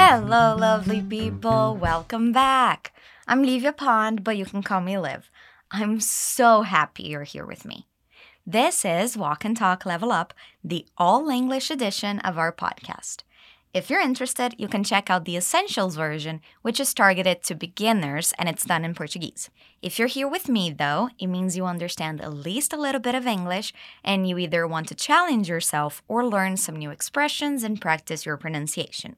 Hello, lovely people. Welcome back. I'm Livia Pond, but you can call me Liv. I'm so happy you're here with me. This is Walk and Talk Level Up, the all English edition of our podcast. If you're interested, you can check out the Essentials version, which is targeted to beginners and it's done in Portuguese. If you're here with me, though, it means you understand at least a little bit of English and you either want to challenge yourself or learn some new expressions and practice your pronunciation.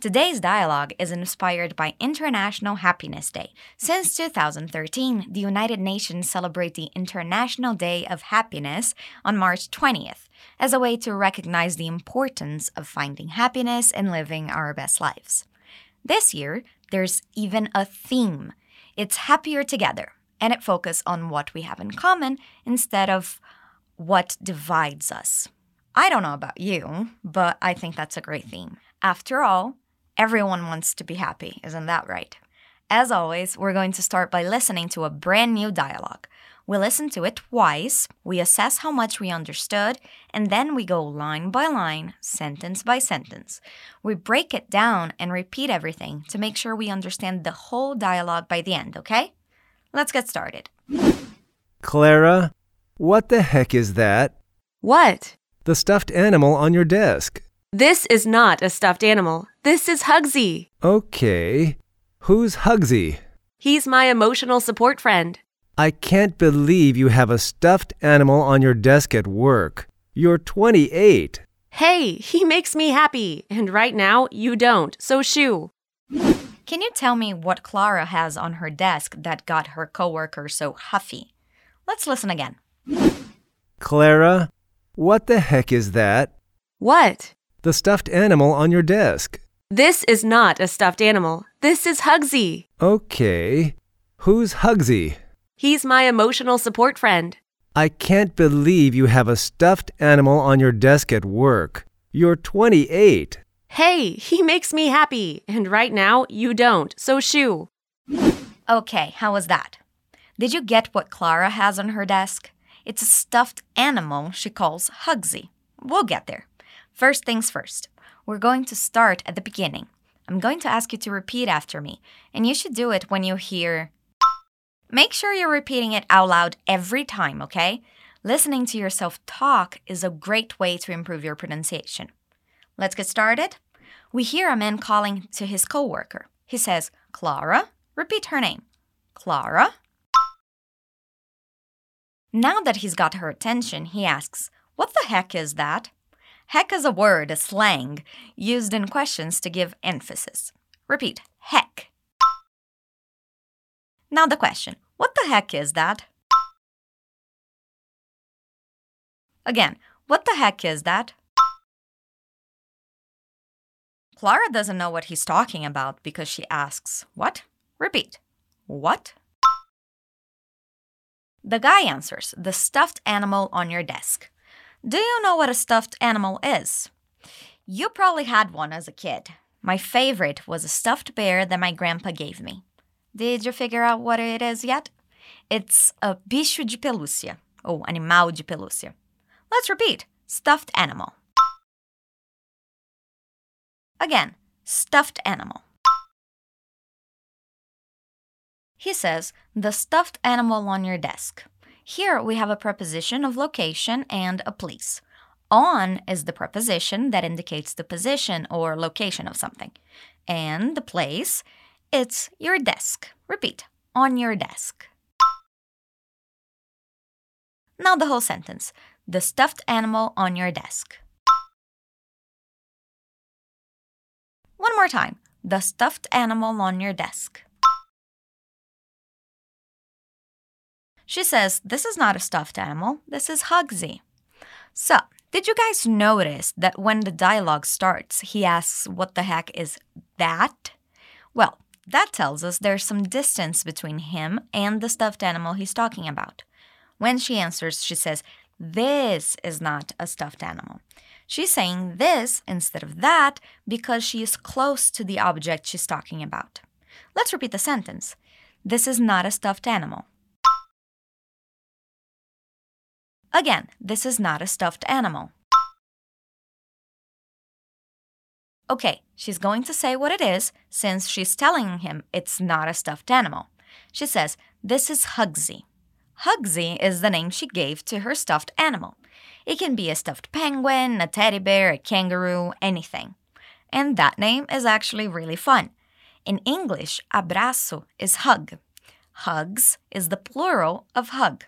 Today's dialogue is inspired by International Happiness Day. Since 2013, the United Nations celebrate the International Day of Happiness on March 20th as a way to recognize the importance of finding happiness and living our best lives. This year, there's even a theme. It's happier together, and it focuses on what we have in common instead of what divides us. I don't know about you, but I think that's a great theme. After all, Everyone wants to be happy, isn't that right? As always, we're going to start by listening to a brand new dialogue. We listen to it twice, we assess how much we understood, and then we go line by line, sentence by sentence. We break it down and repeat everything to make sure we understand the whole dialogue by the end, okay? Let's get started. Clara, what the heck is that? What? The stuffed animal on your desk. This is not a stuffed animal. This is Hugsy. Okay. Who's Hugsy? He's my emotional support friend. I can't believe you have a stuffed animal on your desk at work. You're 28. Hey, he makes me happy. And right now, you don't. So shoo. Can you tell me what Clara has on her desk that got her coworker so huffy? Let's listen again. Clara, what the heck is that? What? The stuffed animal on your desk. This is not a stuffed animal. This is Hugsy. Okay. Who's Hugsy? He's my emotional support friend. I can't believe you have a stuffed animal on your desk at work. You're 28. Hey, he makes me happy. And right now, you don't. So shoo. Okay, how was that? Did you get what Clara has on her desk? It's a stuffed animal she calls Hugsy. We'll get there. First things first, we're going to start at the beginning. I'm going to ask you to repeat after me, and you should do it when you hear. Make sure you're repeating it out loud every time, okay? Listening to yourself talk is a great way to improve your pronunciation. Let's get started. We hear a man calling to his coworker. He says, Clara, repeat her name. Clara. Now that he's got her attention, he asks, What the heck is that? Heck is a word, a slang, used in questions to give emphasis. Repeat, heck. Now the question What the heck is that? Again, what the heck is that? Clara doesn't know what he's talking about because she asks, What? Repeat, What? The guy answers, The stuffed animal on your desk. Do you know what a stuffed animal is? You probably had one as a kid. My favorite was a stuffed bear that my grandpa gave me. Did you figure out what it is yet? It's a bicho de pelúcia, ou animal de pelúcia. Let's repeat stuffed animal. Again, stuffed animal. He says, the stuffed animal on your desk. Here we have a preposition of location and a place. On is the preposition that indicates the position or location of something. And the place, it's your desk. Repeat, on your desk. Now the whole sentence the stuffed animal on your desk. One more time the stuffed animal on your desk. She says, This is not a stuffed animal, this is Hugsy. So, did you guys notice that when the dialogue starts, he asks, What the heck is that? Well, that tells us there's some distance between him and the stuffed animal he's talking about. When she answers, she says, This is not a stuffed animal. She's saying this instead of that because she is close to the object she's talking about. Let's repeat the sentence. This is not a stuffed animal. Again, this is not a stuffed animal. Okay, she's going to say what it is since she's telling him it's not a stuffed animal. She says, This is Hugsy. Hugsy is the name she gave to her stuffed animal. It can be a stuffed penguin, a teddy bear, a kangaroo, anything. And that name is actually really fun. In English, abraço is hug. Hugs is the plural of hug.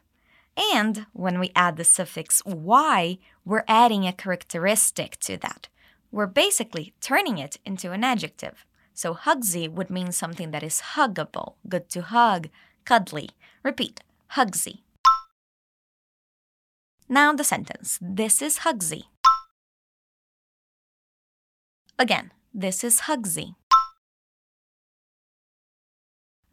And when we add the suffix y, we're adding a characteristic to that. We're basically turning it into an adjective. So hugsy would mean something that is huggable, good to hug, cuddly. Repeat, hugsy. Now the sentence. This is hugsy. Again, this is hugsy.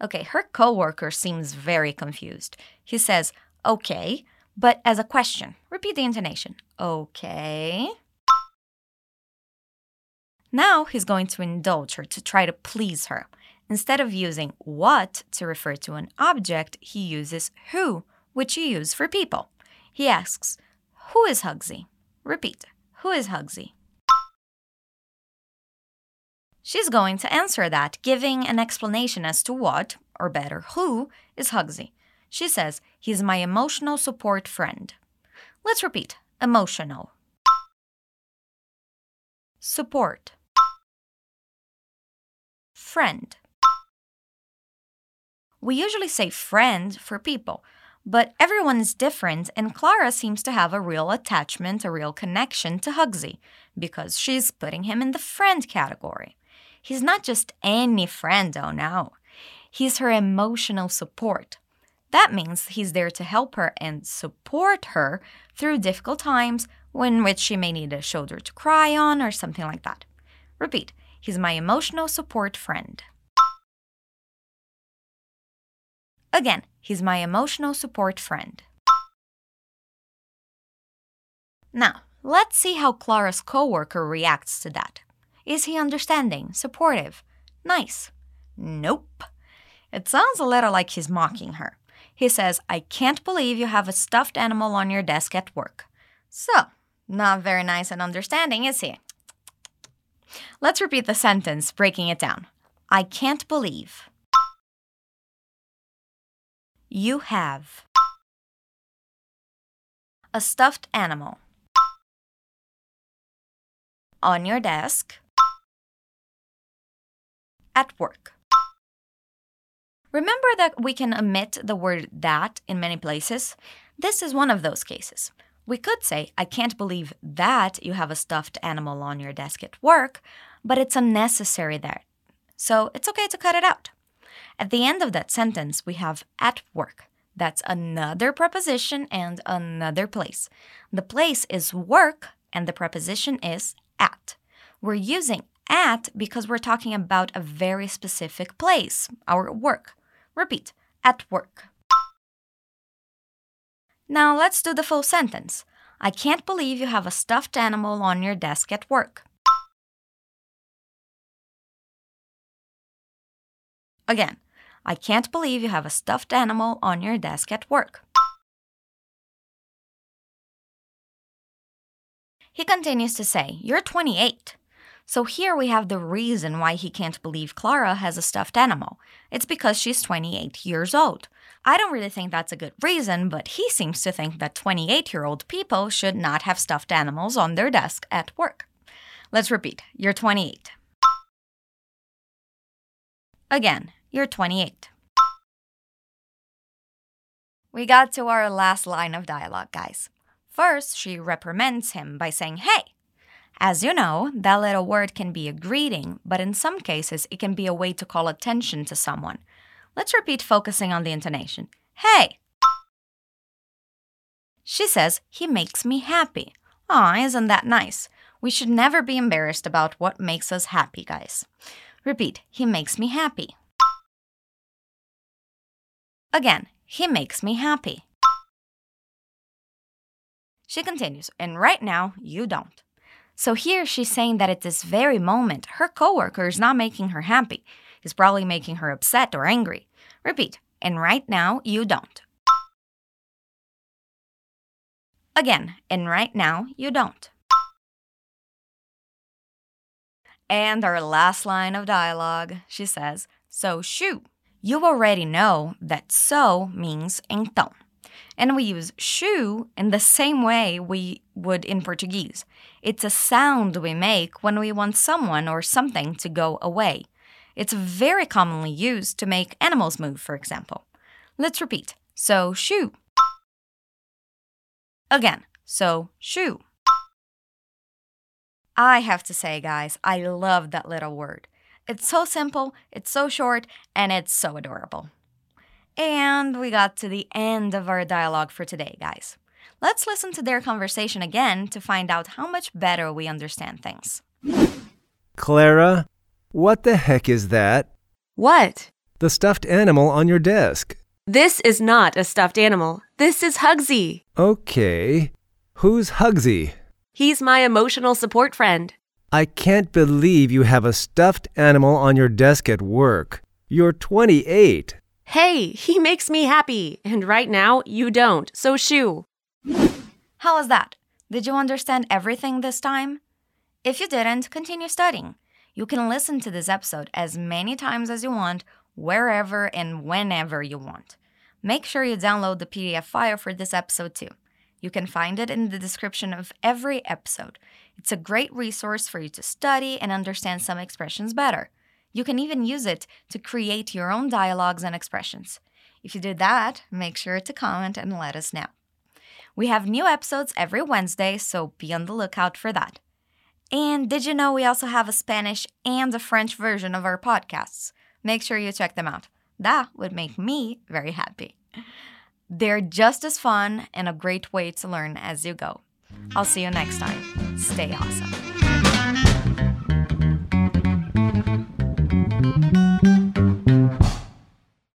Okay, her coworker seems very confused. He says, okay, but as a question. Repeat the intonation. Okay. Now he's going to indulge her to try to please her. Instead of using what to refer to an object, he uses who, which you use for people. He asks, Who is Hugsy? Repeat, Who is Hugsy? She's going to answer that, giving an explanation as to what, or better, who, is Hugsy. She says, He's my emotional support friend. Let's repeat emotional, support, friend. We usually say friend for people, but everyone is different, and Clara seems to have a real attachment, a real connection to Hugsy, because she's putting him in the friend category. He's not just any friend, oh no. He's her emotional support. That means he's there to help her and support her through difficult times in which she may need a shoulder to cry on or something like that. Repeat, he's my emotional support friend. Again, he's my emotional support friend. Now, let's see how Clara's coworker reacts to that. Is he understanding, supportive, nice? Nope. It sounds a little like he's mocking her. He says, I can't believe you have a stuffed animal on your desk at work. So, not very nice and understanding, is he? Let's repeat the sentence, breaking it down. I can't believe. You have a stuffed animal on your desk at work. Remember that we can omit the word that in many places? This is one of those cases. We could say, I can't believe that you have a stuffed animal on your desk at work, but it's unnecessary there. So it's okay to cut it out. At the end of that sentence, we have at work. That's another preposition and another place. The place is work and the preposition is at. We're using at because we're talking about a very specific place, our work. Repeat, at work. Now let's do the full sentence. I can't believe you have a stuffed animal on your desk at work. Again, I can't believe you have a stuffed animal on your desk at work. He continues to say, You're 28. So here we have the reason why he can't believe Clara has a stuffed animal. It's because she's 28 years old. I don't really think that's a good reason, but he seems to think that 28 year old people should not have stuffed animals on their desk at work. Let's repeat you're 28. Again, you're 28. We got to our last line of dialogue, guys. First, she reprimands him by saying, Hey, as you know, that little word can be a greeting, but in some cases, it can be a way to call attention to someone. Let's repeat focusing on the intonation. Hey! She says, He makes me happy. Aw, isn't that nice? We should never be embarrassed about what makes us happy, guys. Repeat, He makes me happy. Again, He makes me happy. She continues, and right now, you don't. So here she's saying that at this very moment, her coworker is not making her happy. He's probably making her upset or angry. Repeat, and right now you don't. Again, and right now you don't. And our last line of dialogue, she says, so shoo. You already know that so means então. And we use shoo in the same way we would in Portuguese. It's a sound we make when we want someone or something to go away. It's very commonly used to make animals move, for example. Let's repeat. So shoo. Again. So shoo. I have to say, guys, I love that little word. It's so simple, it's so short, and it's so adorable. And we got to the end of our dialogue for today, guys. Let's listen to their conversation again to find out how much better we understand things. Clara, what the heck is that? What? The stuffed animal on your desk. This is not a stuffed animal. This is Hugsy. Okay. Who's Hugsy? He's my emotional support friend. I can't believe you have a stuffed animal on your desk at work. You're 28. Hey, he makes me happy. And right now, you don't. So shoo. How was that? Did you understand everything this time? If you didn't, continue studying. You can listen to this episode as many times as you want, wherever and whenever you want. Make sure you download the PDF file for this episode too. You can find it in the description of every episode. It's a great resource for you to study and understand some expressions better. You can even use it to create your own dialogues and expressions. If you do that, make sure to comment and let us know. We have new episodes every Wednesday, so be on the lookout for that. And did you know we also have a Spanish and a French version of our podcasts? Make sure you check them out. That would make me very happy. They're just as fun and a great way to learn as you go. I'll see you next time. Stay awesome.